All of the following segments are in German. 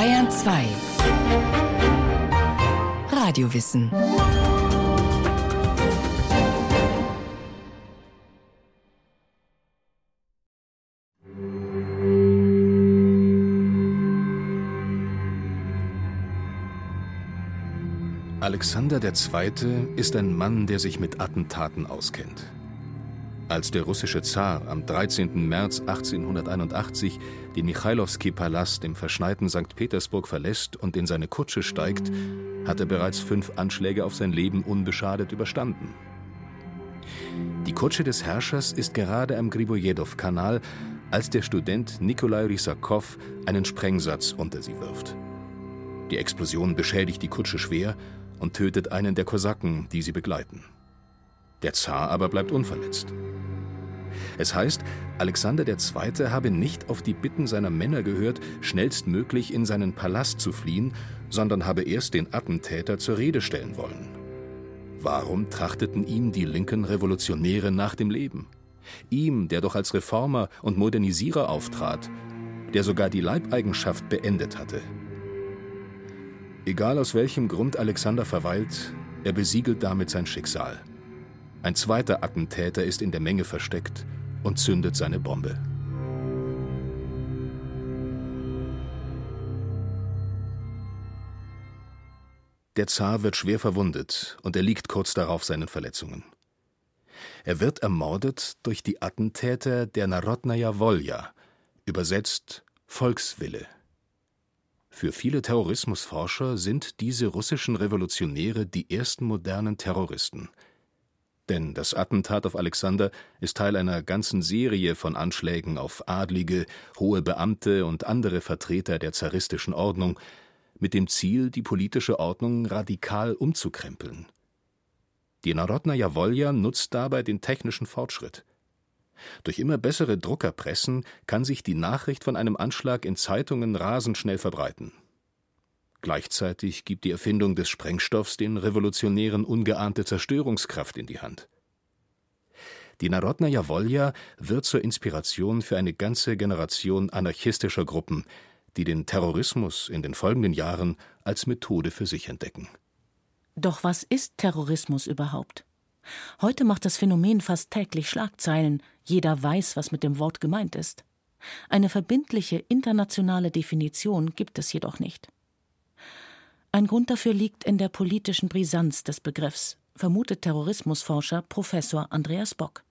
Bayern 2 Radiowissen Alexander II. ist ein Mann, der sich mit Attentaten auskennt. Als der russische Zar am 13. März 1881 den Michailowski-Palast im verschneiten St. Petersburg verlässt und in seine Kutsche steigt, hat er bereits fünf Anschläge auf sein Leben unbeschadet überstanden. Die Kutsche des Herrschers ist gerade am Gribojedow-Kanal, als der Student Nikolai Rysakow einen Sprengsatz unter sie wirft. Die Explosion beschädigt die Kutsche schwer und tötet einen der Kosaken, die sie begleiten. Der Zar aber bleibt unverletzt. Es heißt, Alexander II. habe nicht auf die Bitten seiner Männer gehört, schnellstmöglich in seinen Palast zu fliehen, sondern habe erst den Attentäter zur Rede stellen wollen. Warum trachteten ihm die linken Revolutionäre nach dem Leben? Ihm, der doch als Reformer und Modernisierer auftrat, der sogar die Leibeigenschaft beendet hatte. Egal aus welchem Grund Alexander verweilt, er besiegelt damit sein Schicksal. Ein zweiter Attentäter ist in der Menge versteckt und zündet seine Bombe. Der Zar wird schwer verwundet und er liegt kurz darauf seinen Verletzungen. Er wird ermordet durch die Attentäter der Narodnaya Volja, übersetzt Volkswille. Für viele Terrorismusforscher sind diese russischen Revolutionäre die ersten modernen Terroristen – denn das Attentat auf Alexander ist Teil einer ganzen Serie von Anschlägen auf Adlige, hohe Beamte und andere Vertreter der zaristischen Ordnung, mit dem Ziel, die politische Ordnung radikal umzukrempeln. Die Narodnaja Wolja nutzt dabei den technischen Fortschritt. Durch immer bessere Druckerpressen kann sich die Nachricht von einem Anschlag in Zeitungen rasend schnell verbreiten. Gleichzeitig gibt die Erfindung des Sprengstoffs den Revolutionären ungeahnte Zerstörungskraft in die Hand. Die Narodnaja Wolja wird zur Inspiration für eine ganze Generation anarchistischer Gruppen, die den Terrorismus in den folgenden Jahren als Methode für sich entdecken. Doch was ist Terrorismus überhaupt? Heute macht das Phänomen fast täglich Schlagzeilen, jeder weiß, was mit dem Wort gemeint ist. Eine verbindliche internationale Definition gibt es jedoch nicht. Ein Grund dafür liegt in der politischen Brisanz des Begriffs, vermutet Terrorismusforscher Professor Andreas Bock.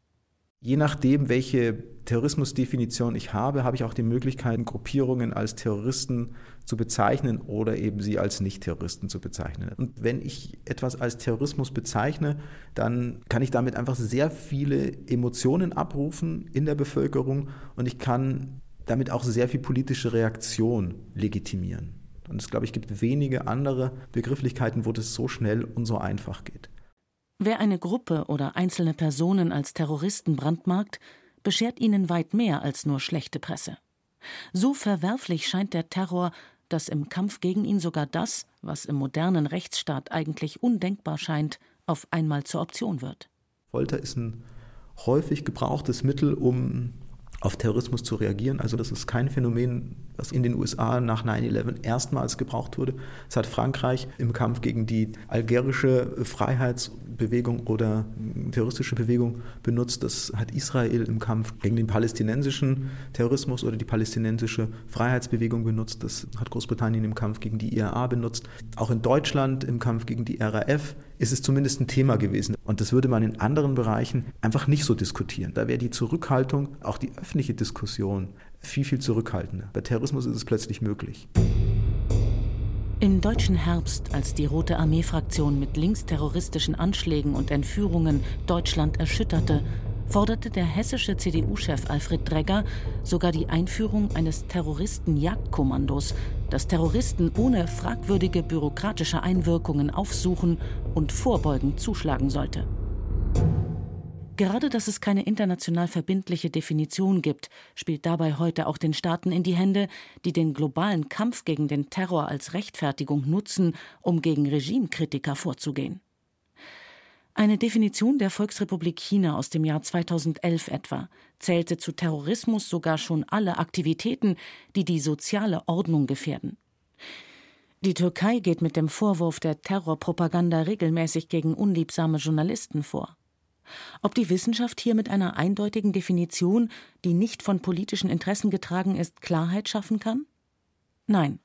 Je nachdem, welche Terrorismusdefinition ich habe, habe ich auch die Möglichkeit, Gruppierungen als Terroristen zu bezeichnen oder eben sie als Nicht-Terroristen zu bezeichnen. Und wenn ich etwas als Terrorismus bezeichne, dann kann ich damit einfach sehr viele Emotionen abrufen in der Bevölkerung und ich kann damit auch sehr viel politische Reaktion legitimieren. Und es, glaube ich, gibt wenige andere Begrifflichkeiten, wo das so schnell und so einfach geht. Wer eine Gruppe oder einzelne Personen als Terroristen brandmarkt, beschert ihnen weit mehr als nur schlechte Presse. So verwerflich scheint der Terror, dass im Kampf gegen ihn sogar das, was im modernen Rechtsstaat eigentlich undenkbar scheint, auf einmal zur Option wird. Folter ist ein häufig gebrauchtes Mittel, um auf Terrorismus zu reagieren. Also das ist kein Phänomen, was in den USA nach 9-11 erstmals gebraucht wurde. Es hat Frankreich im Kampf gegen die algerische Freiheitsbewegung oder terroristische Bewegung benutzt. Das hat Israel im Kampf gegen den palästinensischen Terrorismus oder die palästinensische Freiheitsbewegung benutzt. Das hat Großbritannien im Kampf gegen die IRA benutzt. Auch in Deutschland im Kampf gegen die RAF ist es zumindest ein Thema gewesen. Und das würde man in anderen Bereichen einfach nicht so diskutieren. Da wäre die Zurückhaltung, auch die öffentliche Diskussion, viel, viel zurückhaltender. Bei Terrorismus ist es plötzlich möglich. Im deutschen Herbst, als die Rote Armee-Fraktion mit linksterroristischen Anschlägen und Entführungen Deutschland erschütterte, forderte der hessische CDU-Chef Alfred Dregger sogar die Einführung eines Terroristen-Jagdkommandos, das Terroristen ohne fragwürdige bürokratische Einwirkungen aufsuchen und vorbeugend zuschlagen sollte. Gerade dass es keine international verbindliche Definition gibt, spielt dabei heute auch den Staaten in die Hände, die den globalen Kampf gegen den Terror als Rechtfertigung nutzen, um gegen Regimekritiker vorzugehen. Eine Definition der Volksrepublik China aus dem Jahr 2011 etwa zählte zu Terrorismus sogar schon alle Aktivitäten, die die soziale Ordnung gefährden. Die Türkei geht mit dem Vorwurf der Terrorpropaganda regelmäßig gegen unliebsame Journalisten vor. Ob die Wissenschaft hier mit einer eindeutigen Definition, die nicht von politischen Interessen getragen ist, Klarheit schaffen kann? Nein.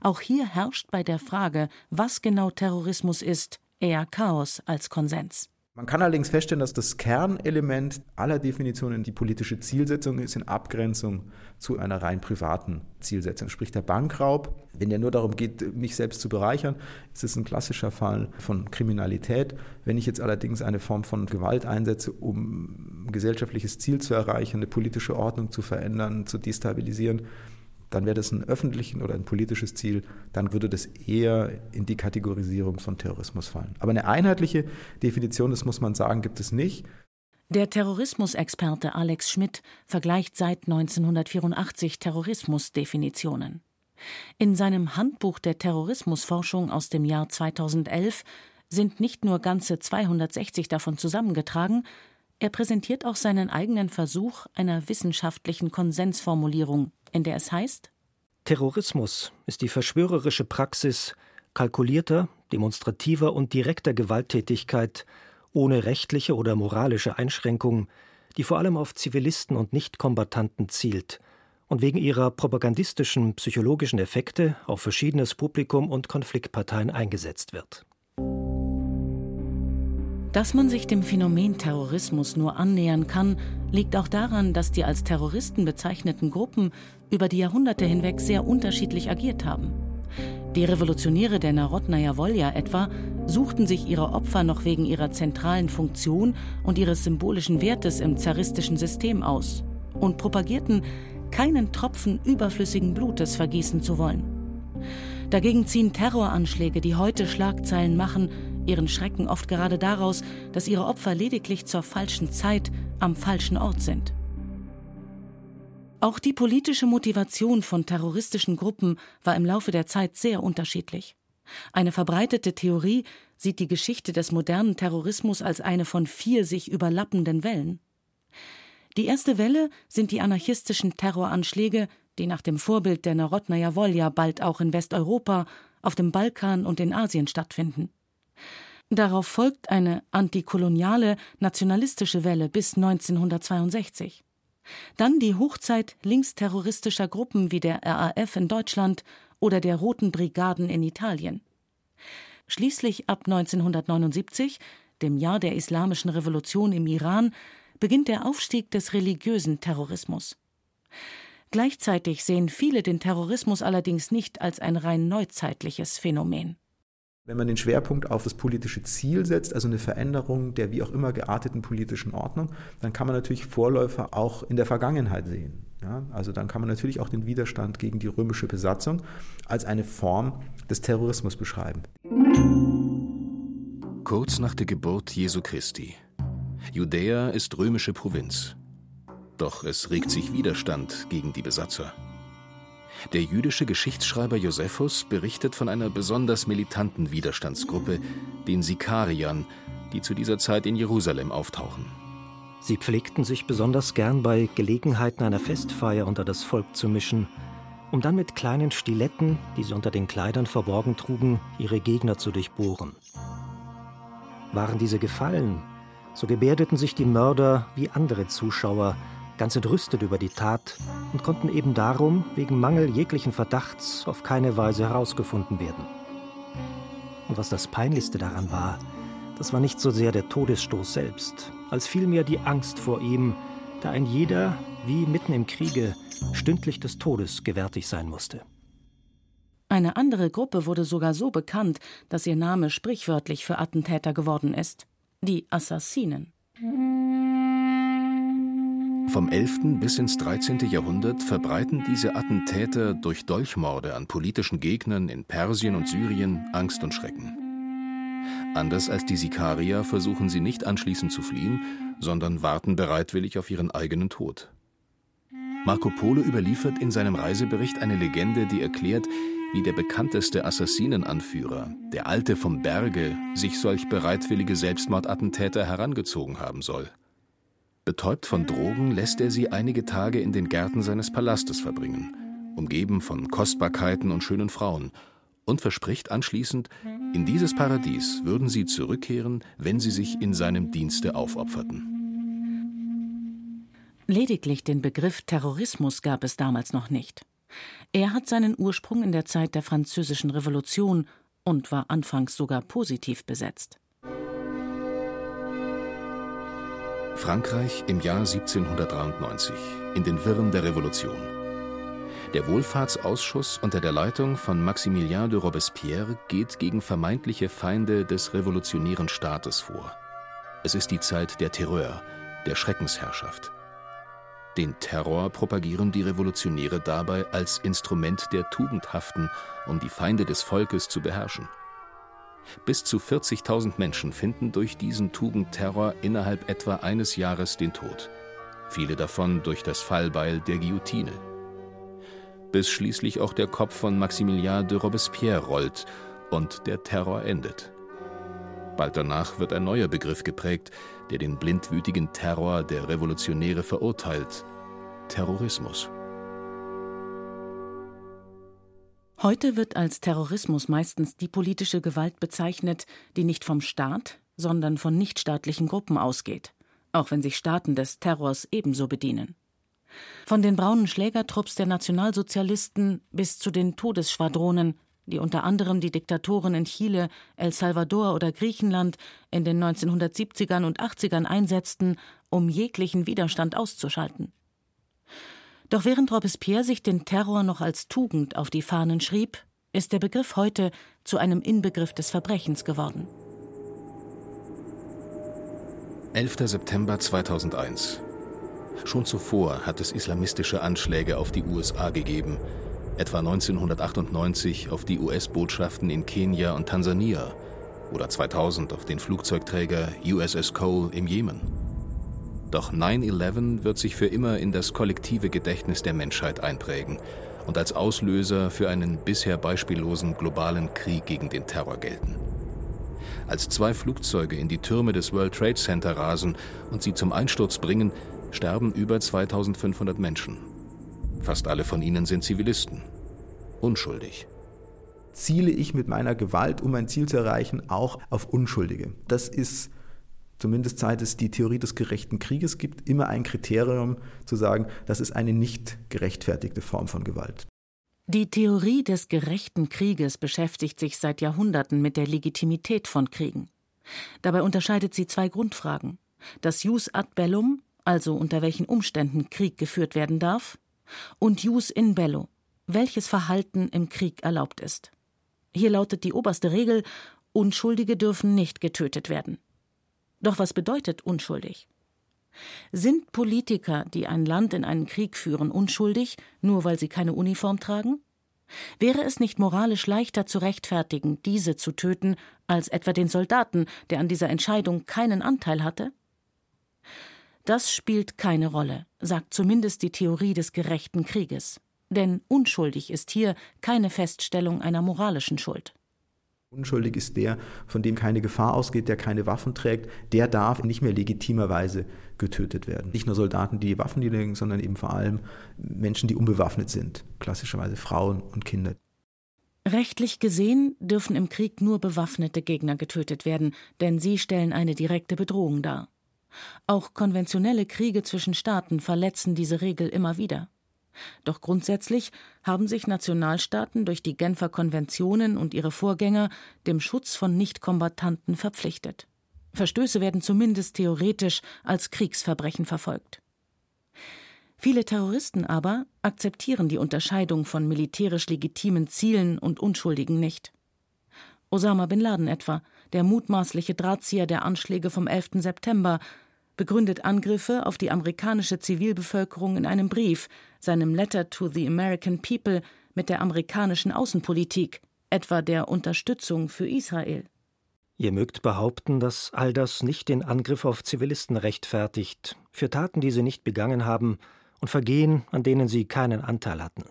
Auch hier herrscht bei der Frage, was genau Terrorismus ist, eher Chaos als Konsens. Man kann allerdings feststellen, dass das Kernelement aller Definitionen die politische Zielsetzung ist in Abgrenzung zu einer rein privaten Zielsetzung. Sprich der Bankraub, wenn der nur darum geht, mich selbst zu bereichern, ist es ein klassischer Fall von Kriminalität. Wenn ich jetzt allerdings eine Form von Gewalt einsetze, um ein gesellschaftliches Ziel zu erreichen, eine politische Ordnung zu verändern, zu destabilisieren, dann wäre das ein öffentliches oder ein politisches Ziel, dann würde das eher in die Kategorisierung von Terrorismus fallen. Aber eine einheitliche Definition, das muss man sagen, gibt es nicht. Der Terrorismusexperte Alex Schmidt vergleicht seit 1984 Terrorismusdefinitionen. In seinem Handbuch der Terrorismusforschung aus dem Jahr 2011 sind nicht nur ganze 260 davon zusammengetragen, er präsentiert auch seinen eigenen Versuch einer wissenschaftlichen Konsensformulierung, in der es heißt Terrorismus ist die verschwörerische Praxis kalkulierter, demonstrativer und direkter Gewalttätigkeit ohne rechtliche oder moralische Einschränkung, die vor allem auf Zivilisten und Nichtkombattanten zielt und wegen ihrer propagandistischen psychologischen Effekte auf verschiedenes Publikum und Konfliktparteien eingesetzt wird. Dass man sich dem Phänomen Terrorismus nur annähern kann, liegt auch daran, dass die als Terroristen bezeichneten Gruppen über die Jahrhunderte hinweg sehr unterschiedlich agiert haben. Die Revolutionäre der Narodnaya Volja etwa suchten sich ihre Opfer noch wegen ihrer zentralen Funktion und ihres symbolischen Wertes im zaristischen System aus und propagierten, keinen Tropfen überflüssigen Blutes vergießen zu wollen. Dagegen ziehen Terroranschläge, die heute Schlagzeilen machen, ihren Schrecken oft gerade daraus, dass ihre Opfer lediglich zur falschen Zeit am falschen Ort sind. Auch die politische Motivation von terroristischen Gruppen war im Laufe der Zeit sehr unterschiedlich. Eine verbreitete Theorie sieht die Geschichte des modernen Terrorismus als eine von vier sich überlappenden Wellen. Die erste Welle sind die anarchistischen Terroranschläge, die nach dem Vorbild der Narodnaya Volja bald auch in Westeuropa, auf dem Balkan und in Asien stattfinden. Darauf folgt eine antikoloniale, nationalistische Welle bis 1962. Dann die Hochzeit linksterroristischer Gruppen wie der RAF in Deutschland oder der Roten Brigaden in Italien. Schließlich ab 1979, dem Jahr der Islamischen Revolution im Iran, beginnt der Aufstieg des religiösen Terrorismus. Gleichzeitig sehen viele den Terrorismus allerdings nicht als ein rein neuzeitliches Phänomen. Wenn man den Schwerpunkt auf das politische Ziel setzt, also eine Veränderung der wie auch immer gearteten politischen Ordnung, dann kann man natürlich Vorläufer auch in der Vergangenheit sehen. Ja, also dann kann man natürlich auch den Widerstand gegen die römische Besatzung als eine Form des Terrorismus beschreiben. Kurz nach der Geburt Jesu Christi. Judäa ist römische Provinz. Doch es regt sich Widerstand gegen die Besatzer. Der jüdische Geschichtsschreiber Josephus berichtet von einer besonders militanten Widerstandsgruppe, den Sikariern, die zu dieser Zeit in Jerusalem auftauchen. Sie pflegten sich besonders gern bei Gelegenheiten einer Festfeier unter das Volk zu mischen, um dann mit kleinen Stiletten, die sie unter den Kleidern verborgen trugen, ihre Gegner zu durchbohren. Waren diese gefallen, so gebärdeten sich die Mörder wie andere Zuschauer, ganz entrüstet über die Tat und konnten eben darum wegen Mangel jeglichen Verdachts auf keine Weise herausgefunden werden. Und was das Peinlichste daran war, das war nicht so sehr der Todesstoß selbst, als vielmehr die Angst vor ihm, da ein jeder, wie mitten im Kriege, stündlich des Todes gewärtig sein musste. Eine andere Gruppe wurde sogar so bekannt, dass ihr Name sprichwörtlich für Attentäter geworden ist: die Assassinen. Vom 11. bis ins 13. Jahrhundert verbreiten diese Attentäter durch Dolchmorde an politischen Gegnern in Persien und Syrien Angst und Schrecken. Anders als die Sikarier versuchen sie nicht anschließend zu fliehen, sondern warten bereitwillig auf ihren eigenen Tod. Marco Polo überliefert in seinem Reisebericht eine Legende, die erklärt, wie der bekannteste Assassinenanführer, der Alte vom Berge, sich solch bereitwillige Selbstmordattentäter herangezogen haben soll. Betäubt von Drogen lässt er sie einige Tage in den Gärten seines Palastes verbringen. umgeben von Kostbarkeiten und schönen Frauen, und verspricht anschließend, in dieses Paradies würden sie zurückkehren, wenn sie sich in seinem Dienste aufopferten. Lediglich den Begriff Terrorismus gab es damals noch nicht. Er hat seinen Ursprung in der Zeit der Französischen Revolution und war anfangs sogar positiv besetzt. Frankreich im Jahr 1793, in den Wirren der Revolution. Der Wohlfahrtsausschuss unter der Leitung von Maximilien de Robespierre geht gegen vermeintliche Feinde des revolutionären Staates vor. Es ist die Zeit der Terreur, der Schreckensherrschaft. Den Terror propagieren die Revolutionäre dabei als Instrument der Tugendhaften, um die Feinde des Volkes zu beherrschen. Bis zu 40.000 Menschen finden durch diesen Tugendterror innerhalb etwa eines Jahres den Tod. Viele davon durch das Fallbeil der Guillotine. Bis schließlich auch der Kopf von Maximilien de Robespierre rollt und der Terror endet. Bald danach wird ein neuer Begriff geprägt, der den blindwütigen Terror der Revolutionäre verurteilt: Terrorismus. Heute wird als Terrorismus meistens die politische Gewalt bezeichnet, die nicht vom Staat, sondern von nichtstaatlichen Gruppen ausgeht, auch wenn sich Staaten des Terrors ebenso bedienen. Von den braunen Schlägertrupps der Nationalsozialisten bis zu den Todesschwadronen, die unter anderem die Diktatoren in Chile, El Salvador oder Griechenland in den 1970ern und 80ern einsetzten, um jeglichen Widerstand auszuschalten. Doch während Robespierre sich den Terror noch als Tugend auf die Fahnen schrieb, ist der Begriff heute zu einem Inbegriff des Verbrechens geworden. 11. September 2001. Schon zuvor hat es islamistische Anschläge auf die USA gegeben, etwa 1998 auf die US-Botschaften in Kenia und Tansania oder 2000 auf den Flugzeugträger USS Cole im Jemen. Doch 9-11 wird sich für immer in das kollektive Gedächtnis der Menschheit einprägen und als Auslöser für einen bisher beispiellosen globalen Krieg gegen den Terror gelten. Als zwei Flugzeuge in die Türme des World Trade Center rasen und sie zum Einsturz bringen, sterben über 2500 Menschen. Fast alle von ihnen sind Zivilisten. Unschuldig. Ziele ich mit meiner Gewalt, um ein Ziel zu erreichen, auch auf Unschuldige. Das ist zumindest seit es die Theorie des gerechten Krieges gibt, immer ein Kriterium zu sagen, das ist eine nicht gerechtfertigte Form von Gewalt. Die Theorie des gerechten Krieges beschäftigt sich seit Jahrhunderten mit der Legitimität von Kriegen. Dabei unterscheidet sie zwei Grundfragen. Das Jus ad bellum, also unter welchen Umständen Krieg geführt werden darf, und Jus in bello, welches Verhalten im Krieg erlaubt ist. Hier lautet die oberste Regel, Unschuldige dürfen nicht getötet werden. Doch was bedeutet unschuldig? Sind Politiker, die ein Land in einen Krieg führen, unschuldig, nur weil sie keine Uniform tragen? Wäre es nicht moralisch leichter zu rechtfertigen, diese zu töten, als etwa den Soldaten, der an dieser Entscheidung keinen Anteil hatte? Das spielt keine Rolle, sagt zumindest die Theorie des gerechten Krieges. Denn unschuldig ist hier keine Feststellung einer moralischen Schuld. Unschuldig ist der, von dem keine Gefahr ausgeht, der keine Waffen trägt, der darf nicht mehr legitimerweise getötet werden. Nicht nur Soldaten, die Waffen niederlegen, sondern eben vor allem Menschen, die unbewaffnet sind, klassischerweise Frauen und Kinder. Rechtlich gesehen dürfen im Krieg nur bewaffnete Gegner getötet werden, denn sie stellen eine direkte Bedrohung dar. Auch konventionelle Kriege zwischen Staaten verletzen diese Regel immer wieder. Doch grundsätzlich haben sich Nationalstaaten durch die Genfer Konventionen und ihre Vorgänger dem Schutz von Nichtkombattanten verpflichtet. Verstöße werden zumindest theoretisch als Kriegsverbrechen verfolgt. Viele Terroristen aber akzeptieren die Unterscheidung von militärisch legitimen Zielen und Unschuldigen nicht. Osama bin Laden etwa, der mutmaßliche Drahtzieher der Anschläge vom 11. September, begründet Angriffe auf die amerikanische Zivilbevölkerung in einem Brief, seinem Letter to the American People, mit der amerikanischen Außenpolitik, etwa der Unterstützung für Israel. Ihr mögt behaupten, dass all das nicht den Angriff auf Zivilisten rechtfertigt, für Taten, die sie nicht begangen haben, und Vergehen, an denen sie keinen Anteil hatten.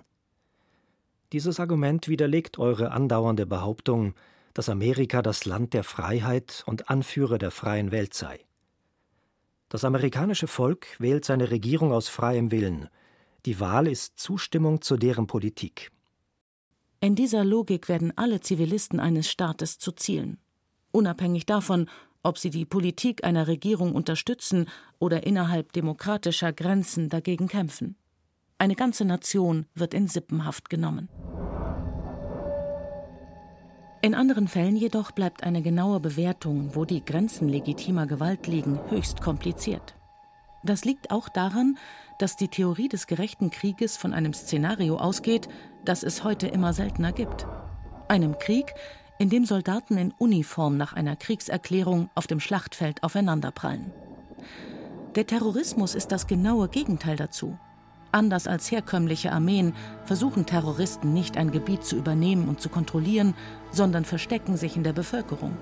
Dieses Argument widerlegt eure andauernde Behauptung, dass Amerika das Land der Freiheit und Anführer der freien Welt sei. Das amerikanische Volk wählt seine Regierung aus freiem Willen. Die Wahl ist Zustimmung zu deren Politik. In dieser Logik werden alle Zivilisten eines Staates zu Zielen. Unabhängig davon, ob sie die Politik einer Regierung unterstützen oder innerhalb demokratischer Grenzen dagegen kämpfen. Eine ganze Nation wird in Sippenhaft genommen. In anderen Fällen jedoch bleibt eine genaue Bewertung, wo die Grenzen legitimer Gewalt liegen, höchst kompliziert. Das liegt auch daran, dass die Theorie des gerechten Krieges von einem Szenario ausgeht, das es heute immer seltener gibt. Einem Krieg, in dem Soldaten in Uniform nach einer Kriegserklärung auf dem Schlachtfeld aufeinanderprallen. Der Terrorismus ist das genaue Gegenteil dazu. Anders als herkömmliche Armeen versuchen Terroristen nicht ein Gebiet zu übernehmen und zu kontrollieren, sondern verstecken sich in der Bevölkerung.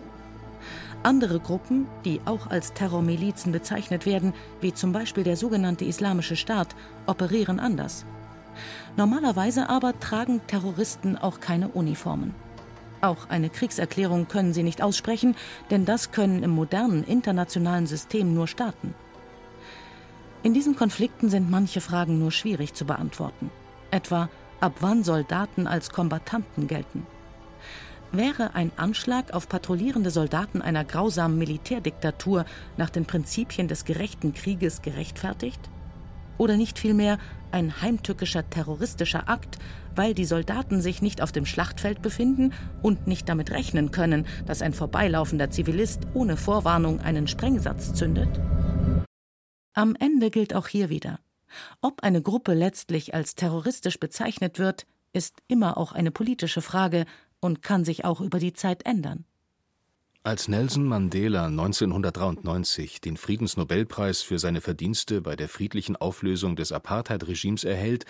Andere Gruppen, die auch als Terrormilizen bezeichnet werden, wie zum Beispiel der sogenannte Islamische Staat, operieren anders. Normalerweise aber tragen Terroristen auch keine Uniformen. Auch eine Kriegserklärung können sie nicht aussprechen, denn das können im modernen internationalen System nur Staaten. In diesen Konflikten sind manche Fragen nur schwierig zu beantworten. Etwa, ab wann Soldaten als Kombattanten gelten? Wäre ein Anschlag auf patrouillierende Soldaten einer grausamen Militärdiktatur nach den Prinzipien des gerechten Krieges gerechtfertigt? Oder nicht vielmehr ein heimtückischer terroristischer Akt, weil die Soldaten sich nicht auf dem Schlachtfeld befinden und nicht damit rechnen können, dass ein vorbeilaufender Zivilist ohne Vorwarnung einen Sprengsatz zündet? Am Ende gilt auch hier wieder. Ob eine Gruppe letztlich als terroristisch bezeichnet wird, ist immer auch eine politische Frage und kann sich auch über die Zeit ändern. Als Nelson Mandela 1993 den Friedensnobelpreis für seine Verdienste bei der friedlichen Auflösung des Apartheid-Regimes erhält,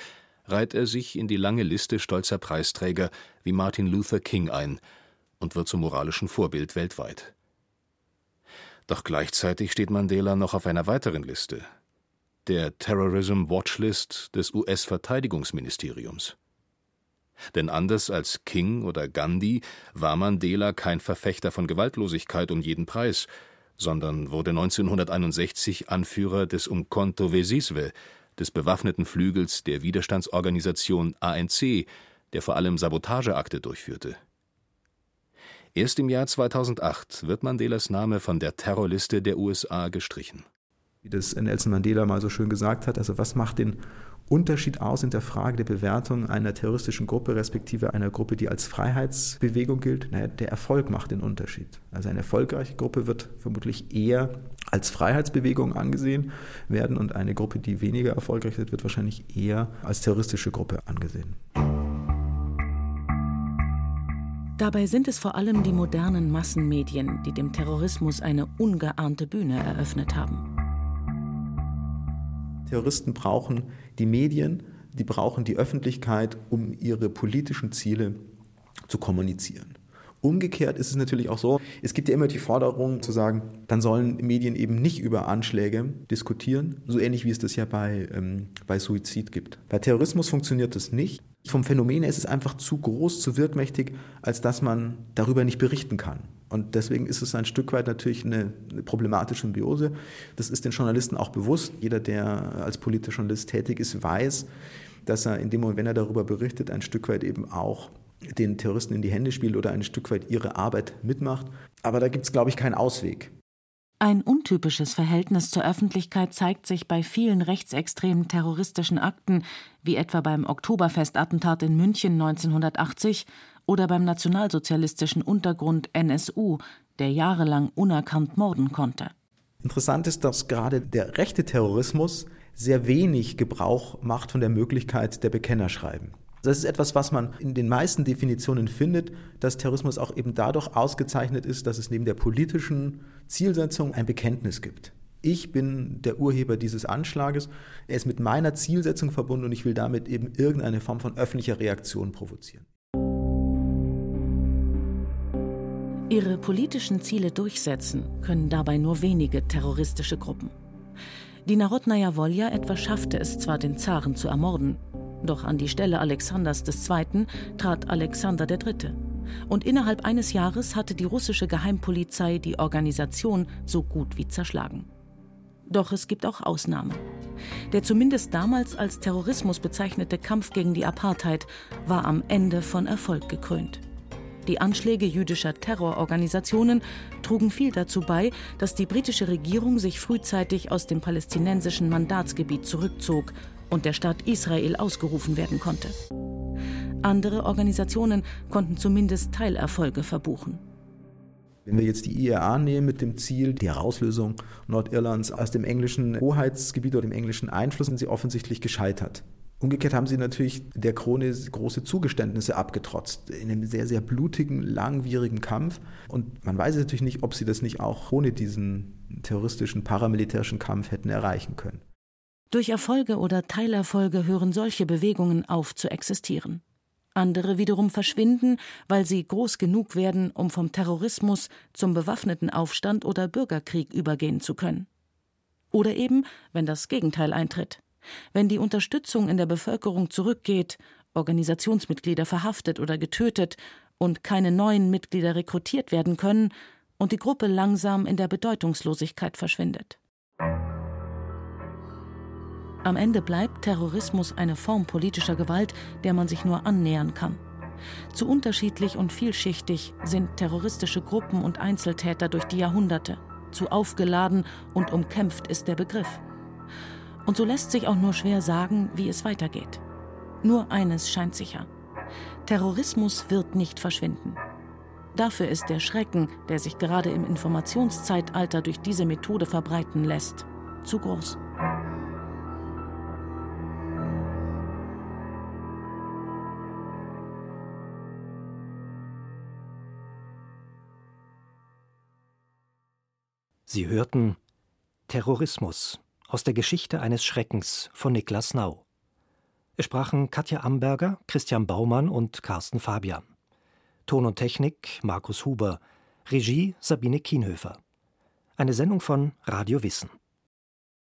reiht er sich in die lange Liste stolzer Preisträger wie Martin Luther King ein und wird zum moralischen Vorbild weltweit. Doch gleichzeitig steht Mandela noch auf einer weiteren Liste, der Terrorism Watchlist des US-Verteidigungsministeriums. Denn anders als King oder Gandhi war Mandela kein Verfechter von Gewaltlosigkeit um jeden Preis, sondern wurde 1961 Anführer des Umkhonto Wesizwe, des bewaffneten Flügels der Widerstandsorganisation ANC, der vor allem Sabotageakte durchführte. Erst im Jahr 2008 wird Mandelas Name von der Terrorliste der USA gestrichen. Wie das Nelson Mandela mal so schön gesagt hat, also was macht den Unterschied aus in der Frage der Bewertung einer terroristischen Gruppe respektive einer Gruppe, die als Freiheitsbewegung gilt? Naja, der Erfolg macht den Unterschied. Also eine erfolgreiche Gruppe wird vermutlich eher als Freiheitsbewegung angesehen werden und eine Gruppe, die weniger erfolgreich ist, wird wahrscheinlich eher als terroristische Gruppe angesehen. Dabei sind es vor allem die modernen Massenmedien, die dem Terrorismus eine ungeahnte Bühne eröffnet haben. Terroristen brauchen die Medien, die brauchen die Öffentlichkeit, um ihre politischen Ziele zu kommunizieren. Umgekehrt ist es natürlich auch so, es gibt ja immer die Forderung zu sagen, dann sollen Medien eben nicht über Anschläge diskutieren, so ähnlich wie es das ja bei, ähm, bei Suizid gibt. Bei Terrorismus funktioniert das nicht. Vom Phänomen her ist es einfach zu groß, zu wirkmächtig, als dass man darüber nicht berichten kann. Und deswegen ist es ein Stück weit natürlich eine, eine, problematische Symbiose. Das ist den Journalisten auch bewusst. Jeder, der als politischer Journalist tätig ist, weiß, dass er in dem Moment, wenn er darüber berichtet, ein Stück weit eben auch den Terroristen in die Hände spielt oder ein Stück weit ihre Arbeit mitmacht. Aber da gibt es, glaube ich, keinen Ausweg. Ein untypisches Verhältnis zur Öffentlichkeit zeigt sich bei vielen rechtsextremen terroristischen Akten, wie etwa beim Oktoberfestattentat in München 1980 oder beim nationalsozialistischen Untergrund NSU, der jahrelang unerkannt morden konnte. Interessant ist, dass gerade der rechte Terrorismus sehr wenig Gebrauch macht von der Möglichkeit der Bekennerschreiben. Das ist etwas, was man in den meisten Definitionen findet, dass Terrorismus auch eben dadurch ausgezeichnet ist, dass es neben der politischen Zielsetzung ein Bekenntnis gibt. Ich bin der Urheber dieses Anschlages, er ist mit meiner Zielsetzung verbunden und ich will damit eben irgendeine Form von öffentlicher Reaktion provozieren. Ihre politischen Ziele durchsetzen können dabei nur wenige terroristische Gruppen. Die Narodnaya Volja etwa schaffte es zwar, den Zaren zu ermorden, doch an die Stelle Alexanders II. trat Alexander III. Und innerhalb eines Jahres hatte die russische Geheimpolizei die Organisation so gut wie zerschlagen. Doch es gibt auch Ausnahmen. Der zumindest damals als Terrorismus bezeichnete Kampf gegen die Apartheid war am Ende von Erfolg gekrönt. Die Anschläge jüdischer Terrororganisationen trugen viel dazu bei, dass die britische Regierung sich frühzeitig aus dem palästinensischen Mandatsgebiet zurückzog und der Staat Israel ausgerufen werden konnte. Andere Organisationen konnten zumindest Teilerfolge verbuchen. Wenn wir jetzt die IRA nehmen mit dem Ziel der Herauslösung Nordirlands aus dem englischen Hoheitsgebiet oder dem englischen Einfluss, sind sie offensichtlich gescheitert. Umgekehrt haben sie natürlich der Krone große Zugeständnisse abgetrotzt in einem sehr, sehr blutigen, langwierigen Kampf. Und man weiß natürlich nicht, ob sie das nicht auch ohne diesen terroristischen, paramilitärischen Kampf hätten erreichen können. Durch Erfolge oder Teilerfolge hören solche Bewegungen auf zu existieren. Andere wiederum verschwinden, weil sie groß genug werden, um vom Terrorismus zum bewaffneten Aufstand oder Bürgerkrieg übergehen zu können. Oder eben, wenn das Gegenteil eintritt. Wenn die Unterstützung in der Bevölkerung zurückgeht, Organisationsmitglieder verhaftet oder getötet und keine neuen Mitglieder rekrutiert werden können und die Gruppe langsam in der Bedeutungslosigkeit verschwindet. Am Ende bleibt Terrorismus eine Form politischer Gewalt, der man sich nur annähern kann. Zu unterschiedlich und vielschichtig sind terroristische Gruppen und Einzeltäter durch die Jahrhunderte. Zu aufgeladen und umkämpft ist der Begriff. Und so lässt sich auch nur schwer sagen, wie es weitergeht. Nur eines scheint sicher. Terrorismus wird nicht verschwinden. Dafür ist der Schrecken, der sich gerade im Informationszeitalter durch diese Methode verbreiten lässt, zu groß. Sie hörten Terrorismus aus der Geschichte eines Schreckens von Niklas Nau. Es sprachen Katja Amberger, Christian Baumann und Carsten Fabian. Ton und Technik Markus Huber, Regie Sabine Kienhöfer. Eine Sendung von Radio Wissen.